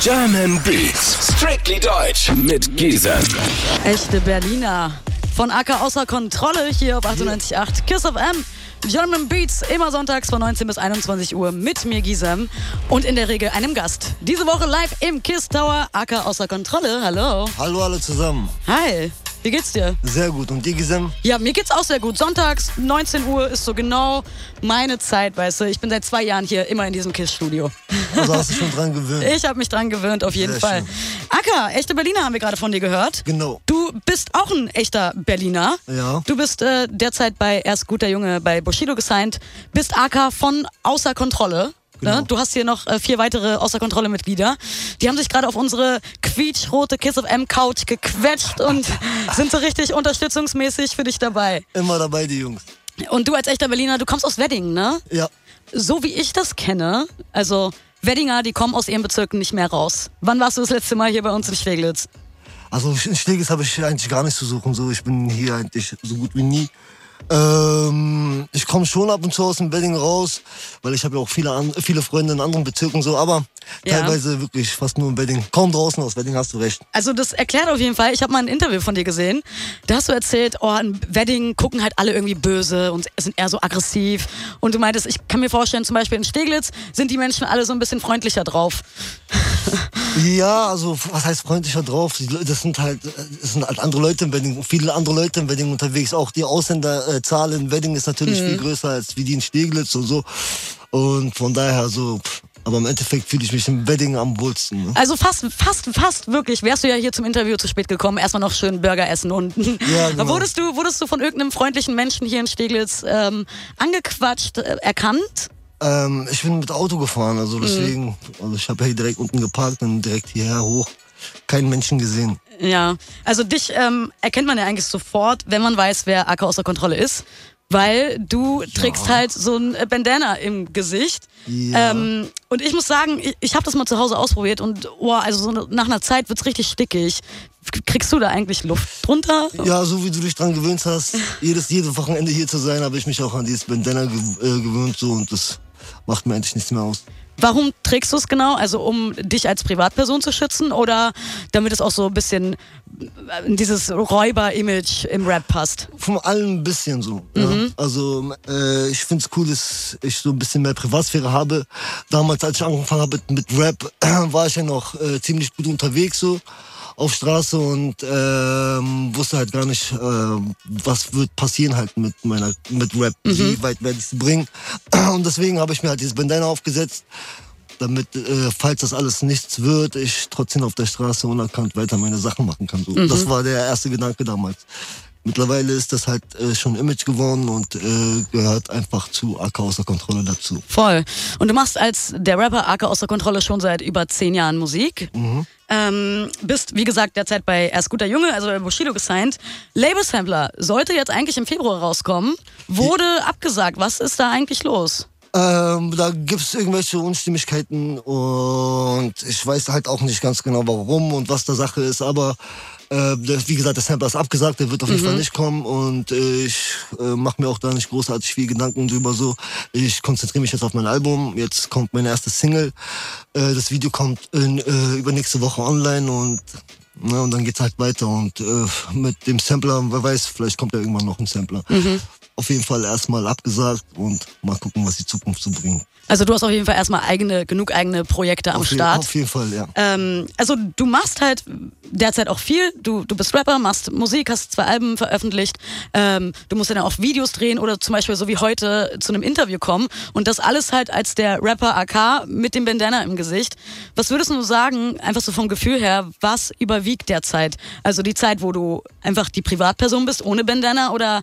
German Beats, strictly deutsch mit Giesen. Echte Berliner. Von Acker außer Kontrolle hier auf 98.8 Kiss of M. German Beats immer sonntags von 19 bis 21 Uhr mit mir Gisem und in der Regel einem Gast. Diese Woche live im Kiss Tower. Acker außer Kontrolle. Hallo. Hallo alle zusammen. Hi. Wie geht's dir? Sehr gut. Und dir, Gisem? Ja, mir geht's auch sehr gut. Sonntags, 19 Uhr ist so genau meine Zeit, weißt du. Ich bin seit zwei Jahren hier immer in diesem KISS-Studio. Also hast du schon dran gewöhnt? Ich habe mich dran gewöhnt, auf jeden Sehr Fall. schön. Acker, echte Berliner haben wir gerade von dir gehört. Genau. Du bist auch ein echter Berliner. Ja. Du bist äh, derzeit bei Erst guter Junge bei Bushido gesigned. Bist AK von Außer Kontrolle. Genau. Ne? Du hast hier noch äh, vier weitere Außer Kontrolle Mitglieder. Die haben sich gerade auf unsere quietschrote Kiss of M Couch gequetscht und sind so richtig unterstützungsmäßig für dich dabei. Immer dabei, die Jungs. Und du als echter Berliner, du kommst aus Wedding, ne? Ja. So wie ich das kenne, also Weddinger, die kommen aus ihren Bezirken nicht mehr raus. Wann warst du das letzte Mal hier bei uns in Steglitz? Also in Steges habe ich eigentlich gar nichts zu suchen. So, ich bin hier eigentlich so gut wie nie. Ähm, ich komme schon ab und zu aus dem Wedding raus, weil ich habe ja auch viele, an, viele Freunde in anderen Bezirken so, aber Ja. teilweise wirklich fast nur im Wedding. Kaum draußen aus Wedding, hast du recht. Also das erklärt auf jeden Fall, ich habe mal ein Interview von dir gesehen, da hast du erzählt, oh, in Wedding gucken halt alle irgendwie böse und sind eher so aggressiv. Und du meintest, ich kann mir vorstellen, zum Beispiel in Steglitz sind die Menschen alle so ein bisschen freundlicher drauf. Ja, also was heißt freundlicher drauf? Das sind halt, äh, das sind halt andere Leute im Wedding, viele andere Leute im Wedding unterwegs. Auch die Ausländerzahl in Wedding ist natürlich viel größer als wie die in Steglitz und so. Und von daher so, pff, aber im Endeffekt fühle ich mich im Wedding am wohlsten. Ne? Also fast, fast, fast wirklich, wärst du ja hier zum Interview zu spät gekommen, erstmal noch schön Burger essen und Ja, genau. wurdest, du, wurdest du von irgendeinem freundlichen Menschen hier in Steglitz ähm, angequatscht, äh, erkannt? Ähm, ich bin mit Auto gefahren, also deswegen, also ich habe hier direkt unten geparkt und direkt hierher hoch. Keinen Menschen gesehen. Ja, also dich ähm, erkennt man ja eigentlich sofort, wenn man weiß, wer AK außer Kontrolle ist. Weil du trägst halt so ein äh, Bandana im Gesicht. Ja. Ähm, und ich muss sagen, ich, ich habe das mal zu Hause ausprobiert und oh, also so nach einer Zeit wird's richtig stickig. Kriegst du da eigentlich Luft drunter? Ja, so wie du dich dran gewöhnt hast, jedes, jedes Wochenende hier zu sein, habe ich mich auch an dieses Bandana gew äh, gewöhnt so und das macht mir eigentlich nichts mehr aus. Warum trägst du es genau? Also um dich als Privatperson zu schützen oder damit es auch so ein bisschen äh, in dieses Räuber-Image im Rap passt? Von allem ein bisschen so. Ja. Also äh, ich find's cool, dass ich so ein bisschen mehr Privatsphäre habe. Damals, als ich angefangen habe mit, mit Rap, war ich ja noch äh, ziemlich gut unterwegs so auf Straße und ähm, wusste halt gar nicht, äh, was wird passieren halt mit meiner mit Rap, wie weit werde ich es bringen. Und deswegen habe ich mir halt dieses Bandana aufgesetzt, damit, äh, falls das alles nichts wird, ich trotzdem auf der Straße unerkannt weiter meine Sachen machen kann. So. Das war der erste Gedanke damals. Mittlerweile ist das halt äh, schon Image geworden und äh, gehört einfach zu AK außer Kontrolle dazu. Voll. Und du machst als der Rapper Arke außer Kontrolle schon seit über zehn Jahren Musik. Ähm, bist, wie gesagt, derzeit bei Erst guter Junge, also bei Bushido gesigned. Label Sampler sollte jetzt eigentlich im Februar rauskommen, wurde abgesagt. Was ist da eigentlich los? Ähm, da gibt's irgendwelche Unstimmigkeiten und ich weiß halt auch nicht ganz genau warum und was da Sache ist, aber äh, das, wie gesagt, der Sampler ist abgesagt, der wird auf jeden Fall nicht kommen und äh, ich äh, mache mir auch da nicht großartig viel Gedanken drüber so. Ich konzentriere mich jetzt auf mein Album, jetzt kommt meine erste Single, äh, das Video kommt in, äh, übernächste Woche online und na, und dann geht's halt weiter und äh, mit dem Sampler, wer weiß, vielleicht kommt ja irgendwann noch ein Sampler. Auf jeden Fall erstmal abgesagt und mal gucken, was die Zukunft so bringt. Also du hast auf jeden Fall erstmal eigene, genug eigene Projekte am Auf, je, Start. auf jeden Fall, ja. Ähm, also du machst halt derzeit auch viel. Du, du bist Rapper, machst Musik, hast zwei Alben veröffentlicht. Ähm, du musst ja dann auch Videos drehen oder zum Beispiel so wie heute zu einem Interview kommen. Und das alles halt als der Rapper AK mit dem Bandana im Gesicht. Was würdest du sagen, einfach so vom Gefühl her, was überwiegt derzeit? Also die Zeit, wo du einfach die Privatperson bist ohne Bandana oder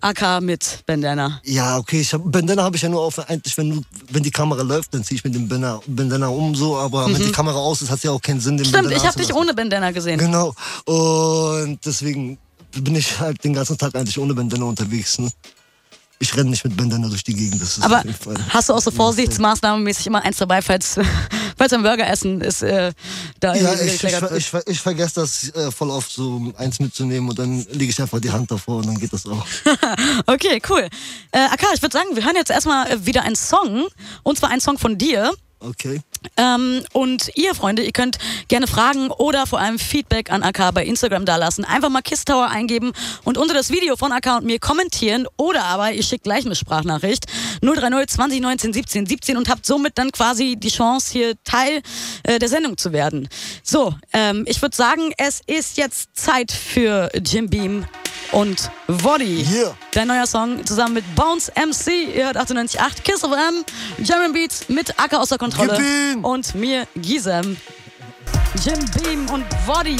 AK mit Bandana? Ja, okay, ich hab, Bandana habe ich ja nur auf, eigentlich, wenn, wenn die Kamera läuft, dann ziehe ich mit dem Bandana, Bandana um, so, aber wenn die Kamera aus ist, hat ja auch keinen Sinn, den Mhm. Stimmt, Bandana ich habe dich ohne Bandana gesehen. Genau, und deswegen bin ich halt den ganzen Tag eigentlich ohne Bandana unterwegs, ne? Ich renne nicht mit Bandana durch die Gegend, das ist Aber auf jeden Fall. hast du auch so vorsichtsmaßnahmenmäßig immer eins dabei, falls, falls ein Burger essen ist, äh, da Ja, ich, ich, ich, ich vergesse das äh, voll oft, so eins mitzunehmen und dann lege ich einfach die Hand davor und dann geht das auch. Okay, cool. Äh, Akka, ich würde sagen, wir hören jetzt erstmal wieder einen Song. Und zwar einen Song von dir. Okay. Ähm, und ihr, Freunde, ihr könnt gerne Fragen oder vor allem Feedback an AK bei Instagram dalassen. Einfach mal Kiss Tower eingeben und unter das Video von AK und mir kommentieren oder aber ihr schickt gleich eine Sprachnachricht 030 20 19 17 17 und habt somit dann quasi die Chance, hier Teil äh, der Sendung zu werden. So, ähm, ich würde sagen, es ist jetzt Zeit für Jim Beam und Woddy. Yeah. Dein neuer Song zusammen mit Bones MC. Ihr hört 98.8 Kiss of M, German Beats mit Acker außer Kontrolle und mir Gisem. Jim Beam und Woddy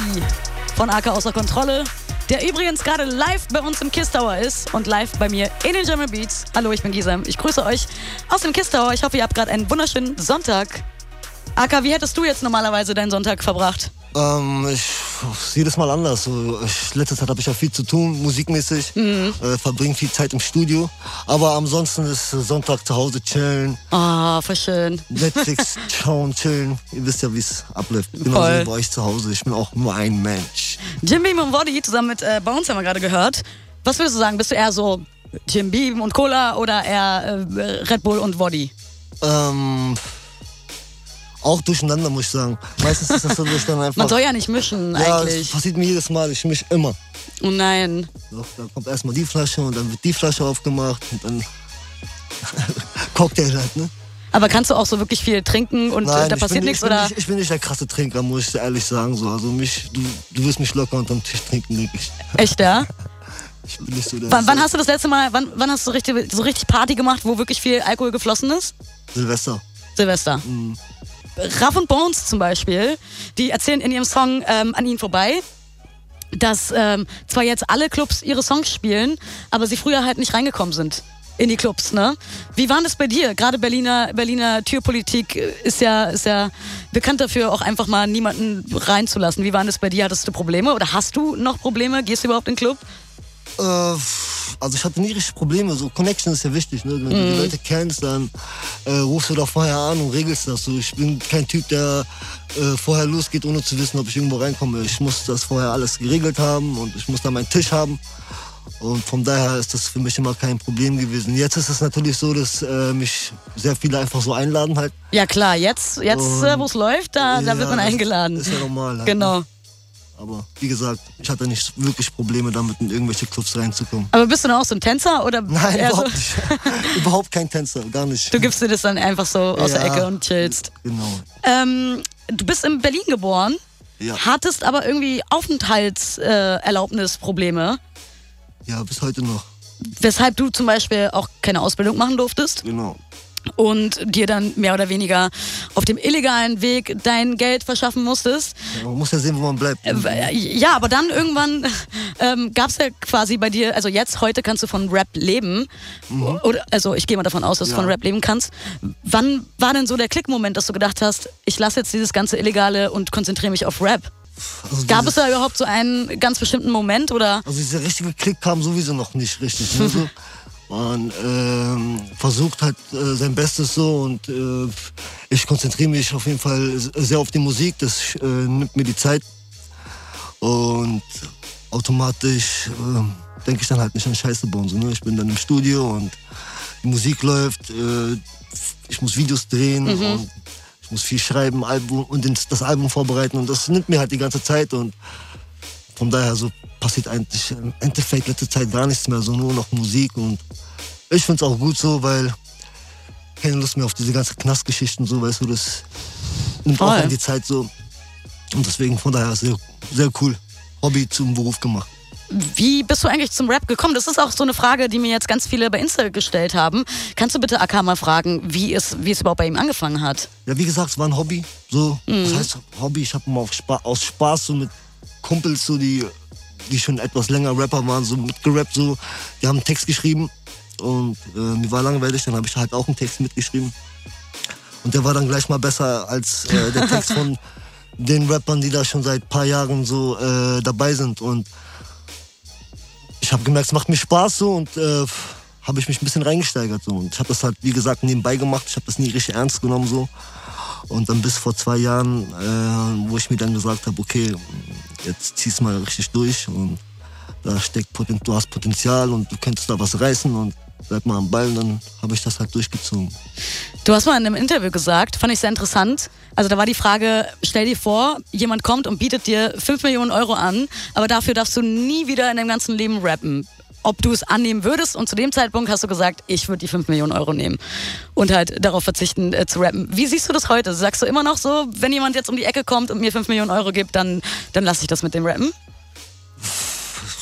von Acker außer Kontrolle. Der übrigens gerade live bei uns im Kiss Tower ist und live bei mir in den German Beats. Hallo, ich bin Gisem. Ich grüße euch aus dem Kiss Tower. Ich hoffe, ihr habt gerade einen wunderschönen Sonntag. Aka, wie hättest du jetzt normalerweise deinen Sonntag verbracht? Ähm, ich jedes Mal anders. Ich, letzte Zeit habe ich ja viel zu tun, musikmäßig. Mhm. Äh, verbringe viel Zeit im Studio. Aber ansonsten ist Sonntag zu Hause chillen, Ah, voll schön. Netflix schauen, chillen. Ihr wisst ja, wie es abläuft. Genau Voll. so bei euch zu Hause. Ich bin auch nur ein Mensch. Jim Beam und Woddy zusammen mit äh, Bones haben wir gerade gehört. Was würdest du sagen? Bist du eher so Jim Beam und Cola oder eher äh, Red Bull und Woddy? Ähm, auch durcheinander, muss ich sagen. Meistens ist das so, dass ich dann einfach. Man soll ja nicht mischen ja, das eigentlich. passiert mir jedes Mal. Ich misch immer. Oh nein. So, dann kommt erstmal die Flasche und dann wird die Flasche aufgemacht und dann Cocktail halt, ne? Aber kannst du auch so wirklich viel trinken und äh, da ich passiert bin, nichts ich bin oder? Nicht, ich bin nicht der krasse Trinker, muss ich dir ehrlich sagen. So. Also mich, du, du wirst mich locker unterm Tisch trinken, denke ich. Echt, ja? Ich bin nicht so der Wann, wann hast du das letzte Mal, wann, wann hast du richtig, so richtig Party gemacht, wo wirklich viel Alkohol geflossen ist? Silvester. Silvester. Mhm. Raff und Bones zum Beispiel, die erzählen in ihrem Song ähm, An ihn vorbei, dass ähm, zwar jetzt alle Clubs ihre Songs spielen, aber sie früher halt nicht reingekommen sind in die Clubs, ne? Wie war das bei dir? Gerade Berliner, Berliner Türpolitik äh, ist ja, ist ja bekannt dafür, auch einfach mal niemanden reinzulassen. Wie waren das bei dir? Hattest du Probleme oder hast du noch Probleme? Gehst du überhaupt in den Club? Äh, also ich hatte nie richtig Probleme. So Connection ist ja wichtig. Ne? Wenn du Mhm. die Leute kennst, dann äh, rufst du doch vorher an und regelst das. So, ich bin kein Typ, der äh, vorher losgeht, ohne zu wissen, ob ich irgendwo reinkomme. Ich muss das vorher alles geregelt haben und ich muss da meinen Tisch haben. Und von daher ist das für mich immer kein Problem gewesen. Jetzt ist es natürlich so, dass äh, mich sehr viele einfach so einladen halt. Ja klar, jetzt, jetzt äh, wo es läuft, da, da Ja, wird man das eingeladen. Ist ja normal. Halt, Genau. Ne? Aber wie gesagt, ich hatte nicht wirklich Probleme damit, in irgendwelche Clubs reinzukommen. Aber bist du dann auch so ein Tänzer oder Nein, eher so, überhaupt nicht. überhaupt kein Tänzer, gar nicht. du gibst dir das dann einfach so aus der Ja. Ecke und chillst? Genau. Ähm, du bist in Berlin geboren, Ja. hattest aber irgendwie Aufenthaltserlaubnisprobleme, äh, Ja, bis heute noch. weshalb du zum Beispiel auch keine Ausbildung machen durftest Genau. Und dir dann mehr oder weniger auf dem illegalen Weg dein Geld verschaffen musstest. Man muss ja sehen, wo man bleibt. Äh, Ja, aber dann irgendwann ähm, gab es ja quasi bei dir, also jetzt, heute kannst du von Rap leben. Oder, also ich gehe mal davon aus, dass du Mhm. Ja. von Rap leben kannst. Wann war denn so der Klickmoment, dass du gedacht hast, ich lasse jetzt dieses ganze Illegale und konzentriere mich auf Rap? Also Gab es da überhaupt so einen ganz bestimmten Moment oder? Also dieser richtige Klick kam sowieso noch nicht richtig. Ne? So, man ähm, versucht halt äh, sein Bestes so und äh, ich konzentriere mich auf jeden Fall sehr auf die Musik. Das äh, nimmt mir die Zeit und automatisch äh, denke ich dann halt nicht an Scheiße bauen. So, ne? Ich bin dann im Studio und die Musik läuft. Äh, ich muss Videos drehen und ich muss viel schreiben, Album und das Album vorbereiten und das nimmt mir halt die ganze Zeit und von daher so passiert eigentlich im Endeffekt letzte Zeit gar nichts mehr, so nur noch Musik und ich find's auch gut so, weil keine Lust mehr auf diese ganzen Knastgeschichten so, weißt du, das nimmt auch Voll. an die Zeit so und deswegen von daher sehr, sehr cool. Hobby zum Beruf gemacht. Wie bist du eigentlich zum Rap gekommen? Das ist auch so eine Frage, die mir jetzt ganz viele bei Insta gestellt haben. Kannst du bitte AK mal fragen, wie es, wie es überhaupt bei ihm angefangen hat? Ja, wie gesagt, es war ein Hobby. So, das heißt Hobby. Ich habe mal auf Spa aus Spaß so mit Kumpels, so die, die schon etwas länger Rapper waren, so mitgerappt. So, die haben einen Text geschrieben und äh, mir war langweilig. Dann habe ich halt auch einen Text mitgeschrieben und der war dann gleich mal besser als äh, der Text von den Rappern, die da schon seit paar Jahren so äh, dabei sind und ich habe gemerkt, es macht mir Spaß so und äh, habe ich mich ein bisschen reingesteigert so und ich habe das halt wie gesagt nebenbei gemacht. Ich habe das nie richtig ernst genommen so und dann bis vor zwei Jahren, äh, wo ich mir dann gesagt habe, okay, jetzt zieh's mal richtig durch und da steckt Poten du hast Potenzial und du könntest da was reißen und bleib mal am Ball und dann habe ich das halt durchgezogen. Du hast mal in einem Interview gesagt, fand ich sehr interessant. Also da war die Frage, stell dir vor, jemand kommt und bietet dir 5 Millionen Euro an, aber dafür darfst du nie wieder in deinem ganzen Leben rappen. Ob du es annehmen würdest und zu dem Zeitpunkt hast du gesagt, ich würde die 5 Millionen Euro nehmen und halt darauf verzichten äh, zu rappen. Wie siehst du das heute? Sagst du immer noch so, wenn jemand jetzt um die Ecke kommt und mir 5 Millionen Euro gibt, dann, dann lasse ich das mit dem Rappen?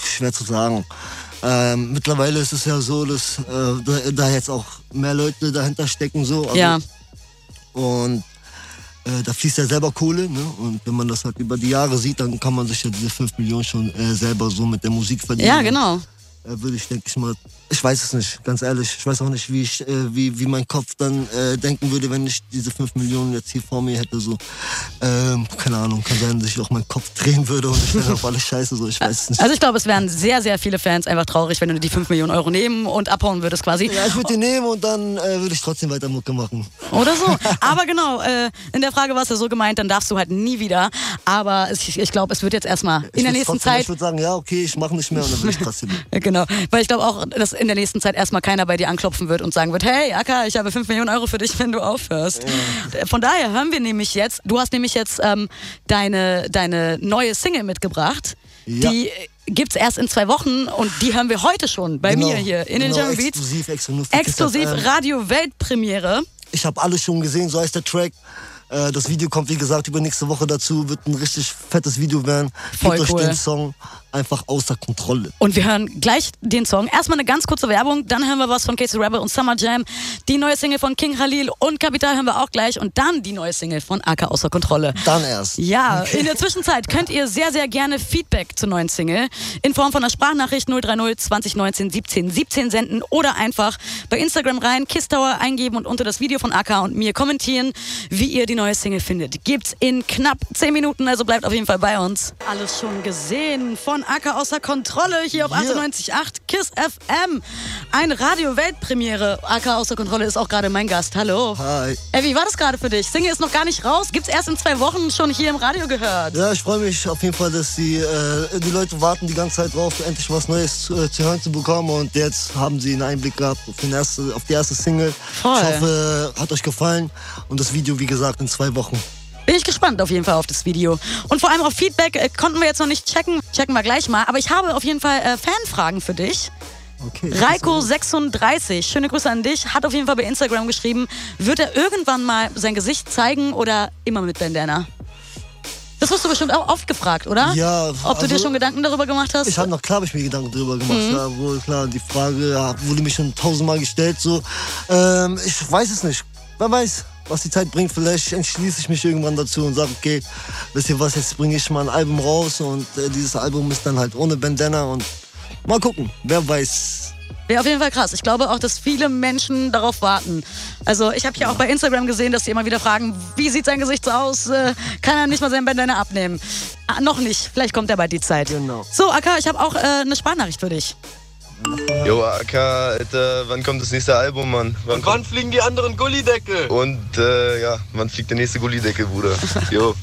Schwer zu sagen. Ähm, mittlerweile ist es ja so, dass äh, da, da, jetzt auch mehr Leute dahinter stecken. So. Also, ja. Und äh, da fließt ja selber Kohle. Ne? Und wenn man das halt über die Jahre sieht, dann kann man sich ja diese 5 Millionen schon äh, selber so mit der Musik verdienen. Ja, genau. Äh, würde ich, denke ich mal, ich weiß es nicht, ganz ehrlich. Ich weiß auch nicht, wie, ich, äh, wie, wie mein Kopf dann äh, denken würde, wenn ich diese 5 Millionen jetzt hier vor mir hätte. So. Ähm, keine Ahnung, kann sein, dass ich auch meinen Kopf drehen würde und ich wäre auf alles scheiße. So. Ich weiß es nicht. Also ich glaube, es wären sehr, sehr viele Fans einfach traurig, wenn du die 5 Millionen Euro nehmen und abhauen würdest quasi. Ja, ich würde die nehmen und dann äh, würde ich trotzdem weiter Mucke machen. Oder so. Aber genau, äh, in der Frage war es ja so gemeint, dann darfst du halt nie wieder. Aber ich, ich glaube, es wird jetzt erstmal in der nächsten trotzdem, Zeit... Ich würde sagen, ja, okay, ich mache nicht mehr und dann würde ich trotzdem. genau, weil ich glaube auch, dass in der nächsten Zeit erstmal keiner bei dir anklopfen wird und sagen wird, hey Akka, ich habe 5 Millionen Euro für dich, wenn du aufhörst. Ja. Von daher hören wir nämlich jetzt, du hast nämlich jetzt ähm, deine, deine neue Single mitgebracht, ja. die gibt es erst in zwei Wochen und die hören wir heute schon bei genau, mir hier in genau, den German Beats. Exklusiv, exklusiv, exklusiv Radio Weltpremiere. Ich habe alles schon gesehen, so heißt der Track. Äh, das Video kommt, wie gesagt, übernächste Woche dazu. Wird ein richtig fettes Video werden. Voll Gebt cool. euch den Song einfach außer Kontrolle. Und wir hören gleich den Song. Erstmal eine ganz kurze Werbung, dann hören wir was von Casey Rebel und Summer Jam. Die neue Single von King Khalil und Kapital hören wir auch gleich. Und dann die neue Single von AK außer Kontrolle. Dann erst. Ja, in der Zwischenzeit könnt ihr sehr, sehr gerne Feedback zur neuen Single in Form von einer Sprachnachricht 030 2019 17 17 senden oder einfach bei Instagram rein, Kisstower eingeben und unter das Video von AK und mir kommentieren, wie ihr die neue Single findet. Gibt's in knapp 10 Minuten, also bleibt auf jeden Fall bei uns. Alles schon gesehen von AK außer Kontrolle hier auf Yeah. 98.8 KISS FM. Eine Radio-Weltpremiere. AK außer Kontrolle ist auch gerade mein Gast. Hallo. Hi. Ey, wie war das gerade für dich? Single ist noch gar nicht raus. Gibt's erst in zwei Wochen schon hier im Radio gehört. Ja, ich freue mich auf jeden Fall, dass die, äh, die Leute warten die ganze Zeit drauf, endlich was Neues zu, äh, zu hören zu bekommen. Und jetzt haben sie einen Einblick gehabt auf, den erste, auf die erste Single. Voll. Ich hoffe, hat euch gefallen. Und das Video, wie gesagt, in zwei Wochen. Bin ich gespannt auf jeden Fall auf das Video. Und vor allem auf Feedback äh, konnten wir jetzt noch nicht checken. Checken wir gleich mal. Aber ich habe auf jeden Fall äh, Fanfragen für dich. Okay. Reiko36, schöne Grüße an dich, hat auf jeden Fall bei Instagram geschrieben, wird er irgendwann mal sein Gesicht zeigen oder immer mit Bandana? Das wirst du bestimmt auch oft gefragt, oder? Ja, Ob du dir also- schon Gedanken darüber gemacht hast? Ich habe noch, klar habe ich mir Gedanken drüber gemacht. Mhm. Ja, wohl klar, die Frage ja, wurde mir schon tausendmal gestellt. So. Ähm, ich weiß es nicht. Wer weiß, was die Zeit bringt. Vielleicht entschließe ich mich irgendwann dazu und sage, okay, wisst ihr was, jetzt bringe ich mal ein Album raus und äh, dieses Album ist dann halt ohne Bandana und mal gucken, wer weiß. Wäre auf jeden Fall krass. Ich glaube auch, dass viele Menschen darauf warten. Also ich habe hier auch bei Instagram gesehen, dass die immer wieder fragen, wie sieht sein Gesicht so aus? Äh, kann er nicht mal sein Bandana abnehmen? Ah, noch nicht. Vielleicht kommt ja bald die Zeit. Genau. So, Akka, ich habe auch äh, eine Sprachnachricht für dich. Jo, AK, Alter, wann kommt das nächste Album, Mann? Wann Und wann fliegen die anderen Gullideckel? Und äh, ja, wann fliegt der nächste Gullideckel, Bruder? Jo.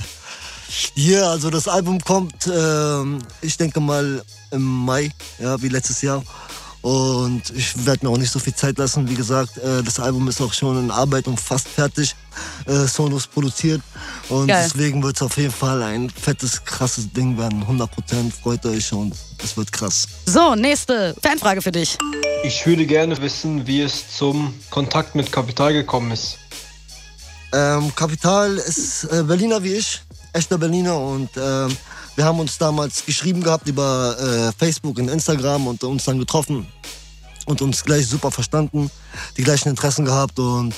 Ja, also das Album kommt, ähm, ich denke mal im Mai, ja, wie letztes Jahr. Und ich werde mir auch nicht so viel Zeit lassen. Wie gesagt, äh, das Album ist auch schon in Arbeit und fast fertig. Äh, Sonos produziert. Und Geil. deswegen wird es auf jeden Fall ein fettes, krasses Ding werden. 100 Prozent freut euch und es wird krass. So, nächste Fanfrage für dich. Ich würde gerne wissen, wie es zum Kontakt mit Kapital gekommen ist. Ähm, Kapital ist äh, Berliner wie ich, echter Berliner und ähm, wir haben uns damals geschrieben gehabt über äh, Facebook und Instagram und uns dann getroffen und uns gleich super verstanden, die gleichen Interessen gehabt und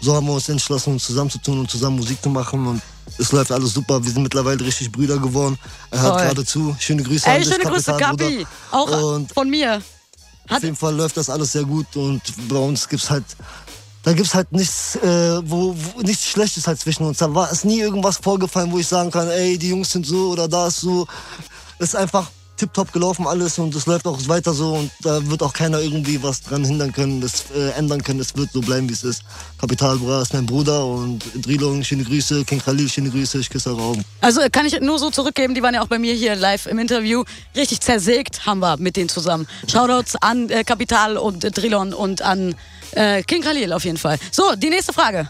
so haben wir uns entschlossen, uns zusammenzutun und zusammen Musik zu machen und es läuft alles super. Wir sind mittlerweile richtig Brüder geworden. Er hört gerade zu. Schöne Grüße an Ey, dich, schöne Grüße. Bruder. Auch Und von mir. Hat, auf jeden Fall läuft das alles sehr gut und bei uns gibt's halt, da gibt's halt nichts, äh, wo, wo, nichts Schlechtes halt zwischen uns. Da war es nie irgendwas vorgefallen, wo ich sagen kann, ey, die Jungs sind so oder da ist so. Es ist einfach tipptopp gelaufen alles und es läuft auch weiter so und da wird auch keiner irgendwie was dran hindern können, das äh, ändern können. Es wird so bleiben, wie es ist. Kapital Bra ist mein Bruder und Drilon, schöne Grüße, King Khalil, schöne Grüße, ich küsse Augen. Also kann ich nur so zurückgeben, die waren ja auch bei mir hier live im Interview. Richtig zersägt haben wir mit denen zusammen. Shoutouts an äh, Kapital und äh, Drilon und an äh, King Khalil auf jeden Fall. So, die nächste Frage.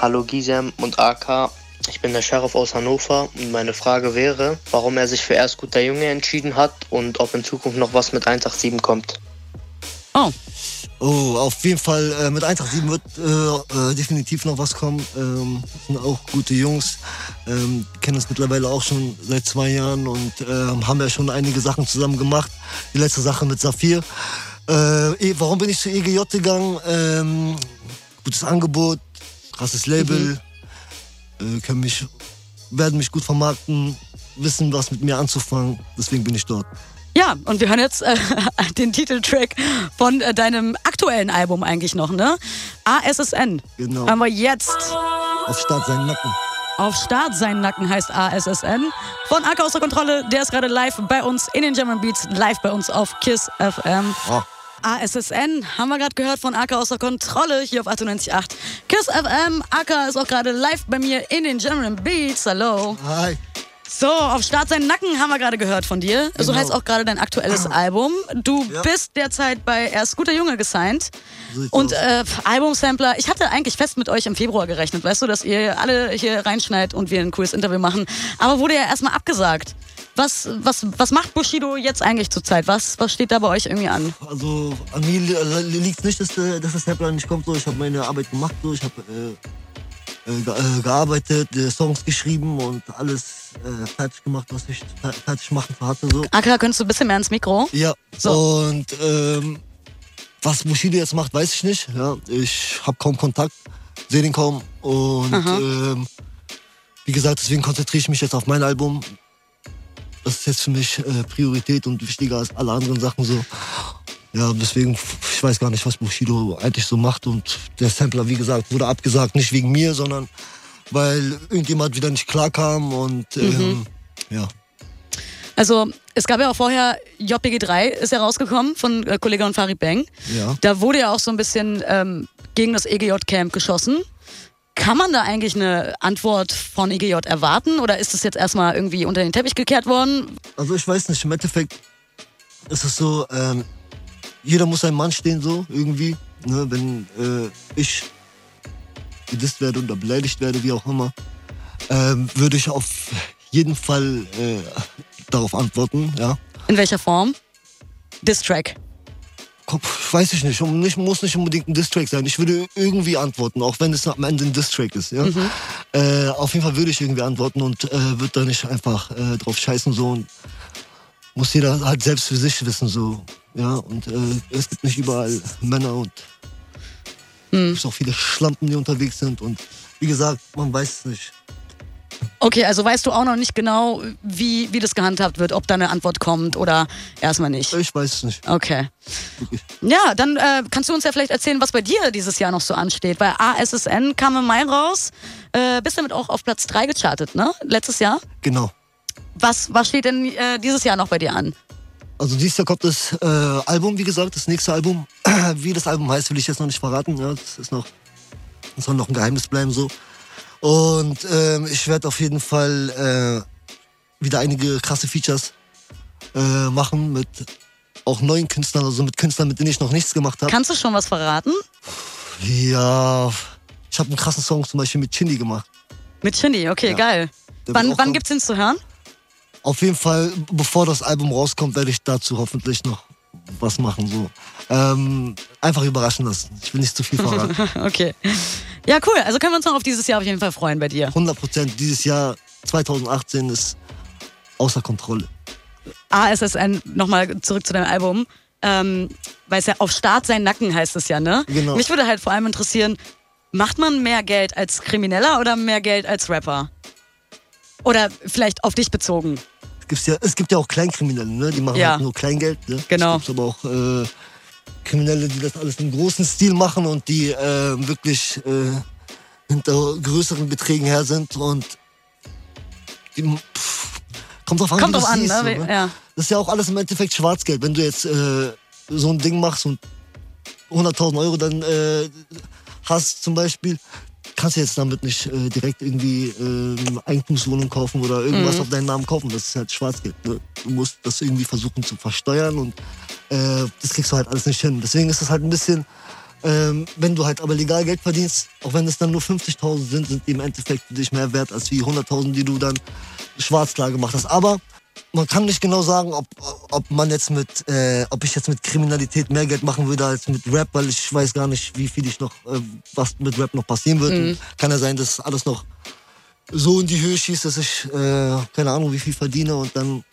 Hallo Gisem und AK. Ich bin der Sheriff aus Hannover und meine Frage wäre, warum er sich für erst guter Junge entschieden hat und ob in Zukunft noch was mit 187 kommt. Oh, Oh, auf jeden Fall äh, mit Eintracht 7 wird äh, äh, definitiv noch was kommen. Ähm, sind auch gute Jungs, ähm, kennen uns mittlerweile auch schon seit zwei Jahren und ähm, haben ja schon einige Sachen zusammen gemacht. Die letzte Sache mit Saphir. Äh, eh, warum bin ich zu EGJ gegangen? Ähm, gutes Angebot, krasses Label, äh, können mich, werden mich gut vermarkten, wissen, was mit mir anzufangen. Deswegen bin ich dort. Ja, und wir hören jetzt äh, den Titeltrack von äh, deinem aktuellen Album eigentlich noch, ne? ASSN. Genau. Hören wir jetzt. Auf Start seinen Nacken. Auf Start sein Nacken heißt ASSN. Von Acker außer Kontrolle, der ist gerade live bei uns in den German Beats, live bei uns auf KISS FM. Oh. ASSN haben wir gerade gehört von Acker außer Kontrolle hier auf 98.8. KISS FM, Acker ist auch gerade live bei mir in den German Beats. Hallo. Hi. So, auf Start seinen Nacken haben wir gerade gehört von dir. So Genau. heißt auch gerade dein aktuelles Album. Du Ja. bist derzeit bei erst guter Junge gesigned. So sieht's Und äh, Albumsampler, ich hatte eigentlich fest mit euch im Februar gerechnet, weißt du, dass ihr alle hier reinschneidet und wir ein cooles Interview machen. Aber wurde ja erstmal abgesagt. Was, was, was macht Bushido jetzt eigentlich zurzeit? Was, was steht da bei euch irgendwie an? Also an mir liegt es nicht, dass, dass das Sampler nicht kommt. So. Ich habe meine Arbeit gemacht, so. ich habe äh, äh, äh, gearbeitet, äh, Songs geschrieben und alles äh, fertig gemacht, was ich fer- fertig machen hatte. So. Aka, könntest du ein bisschen mehr ins Mikro? Ja, So. und ähm, was Bushido jetzt macht, weiß ich nicht. Ja. Ich habe kaum Kontakt, sehe den kaum. Und ähm, wie gesagt, deswegen konzentriere ich mich jetzt auf mein Album. Das ist jetzt für mich äh, Priorität und wichtiger als alle anderen Sachen so. Ja, deswegen, ich weiß gar nicht, was Bushido eigentlich so macht. Und der Sampler, wie gesagt, wurde abgesagt, nicht wegen mir, sondern weil irgendjemand wieder nicht klarkam. Und ähm, ja. Also, es gab ja auch vorher, JPG3 ist ja rausgekommen von äh, Kollege und Farid Bang. Ja. Da wurde ja auch so ein bisschen ähm, gegen das EGJ-Camp geschossen. Kann man da eigentlich eine Antwort von EGJ erwarten oder ist es jetzt erstmal irgendwie unter den Teppich gekehrt worden? Also ich weiß nicht, im Endeffekt ist es so, ähm, jeder muss ein Mann stehen so irgendwie. Ne? Wenn äh, ich gedisst werde oder beleidigt werde, wie auch immer, ähm, würde ich auf jeden Fall äh, darauf antworten. Ja. In welcher Form? Distrack. Kopf, weiß ich nicht, nicht, muss nicht unbedingt ein Distrack sein. Ich würde irgendwie antworten, auch wenn es am Ende ein Distrack ist. Ja? Äh, auf jeden Fall würde ich irgendwie antworten und äh, würde da nicht einfach äh, drauf scheißen so und muss jeder halt selbst für sich wissen so. Ja, und äh, es gibt nicht überall Männer und es gibt auch viele Schlampen, die unterwegs sind und wie gesagt, man weiß es nicht. Okay, also weißt du auch noch nicht genau, wie, wie das gehandhabt wird, ob da eine Antwort kommt oder erstmal nicht. Ich weiß es nicht. Okay. Ja, dann äh, kannst du uns ja vielleicht erzählen, was bei dir dieses Jahr noch so ansteht. Bei ASSN kam im Mai raus. Äh, bist damit auch auf Platz 3 gechartet, ne? Letztes Jahr. Genau. Was, was steht denn äh, dieses Jahr noch bei dir an? Also dieses Jahr kommt das äh, Album, wie gesagt, das nächste Album. wie das Album heißt, will ich jetzt noch nicht verraten. Ja, das ist noch, das soll noch ein Geheimnis bleiben so. Und ähm, ich werde auf jeden Fall äh, wieder einige krasse Features äh, machen mit auch neuen Künstlern, also mit Künstlern, mit denen ich noch nichts gemacht habe. Kannst du schon was verraten? Ja, ich habe einen krassen Song zum Beispiel mit Shindy gemacht. Mit Shindy, okay, Ja. geil. Der Wann, wann kommen. gibt's den zu hören? Auf jeden Fall, bevor das Album rauskommt, werde ich dazu hoffentlich noch was machen. So. Ähm, einfach überraschen lassen. Ich will nicht zu viel verraten. Okay. Ja, cool. Also können wir uns noch auf dieses Jahr auf jeden Fall freuen bei dir. 100 Prozent dieses Jahr 2018 ist außer Kontrolle. ASSN, nochmal zurück zu deinem Album. Ähm, weil es ja auf Start sein Nacken heißt es ja, ne? Genau. Mich würde halt vor allem interessieren, macht man mehr Geld als Krimineller oder mehr Geld als Rapper? Oder vielleicht auf dich bezogen. Es, gibt's ja, es gibt ja auch Kleinkriminelle, ne? die machen Ja. halt nur Kleingeld. Ne? Genau. Es gibt aber auch äh, Kriminelle, die das alles im großen Stil machen und die äh, wirklich äh, hinter größeren Beträgen her sind. Und die, pff, kommt drauf an, Kommt wie drauf an, siehst, ne? so, ne? ja. das ist ja auch alles im Endeffekt Schwarzgeld. Wenn du jetzt äh, so ein Ding machst und 100.000 Euro dann äh, hast zum Beispiel, kannst du jetzt damit nicht äh, direkt irgendwie äh, Eigentumswohnung kaufen oder irgendwas auf deinen Namen kaufen. Das ist halt Schwarzgeld. Ne? Du musst das irgendwie versuchen zu versteuern und äh, das kriegst du halt alles nicht hin. Deswegen ist das halt ein bisschen, ähm, wenn du halt aber legal Geld verdienst, auch wenn es dann nur 50.000 sind, sind die im Endeffekt für dich mehr wert als wie 100.000, die du dann schwarz klar gemacht hast. Aber man kann nicht genau sagen, ob, ob man jetzt mit, äh, ob ich jetzt mit Kriminalität mehr Geld machen würde als mit Rap, weil ich weiß gar nicht, wie viel ich noch, äh, was mit Rap noch passieren wird. Und Kann ja sein, dass alles noch so in die Höhe schießt, dass ich äh, keine Ahnung, wie viel verdiene und dann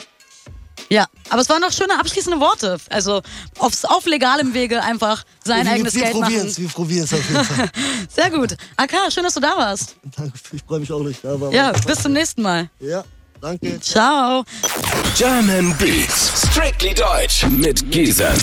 Ja, aber es waren noch schöne abschließende Worte. Also aufs, auf legalem Wege einfach sein wir, eigenes wir Geld probieren machen. es, wir probieren es auf jeden Fall. Sehr gut. AK, schön, dass du da warst. Danke, ich freue mich auch nicht. Da war Ja, bis zum nächsten Mal. ja, danke. Ciao. German Beats. Strictly Deutsch mit Giesen.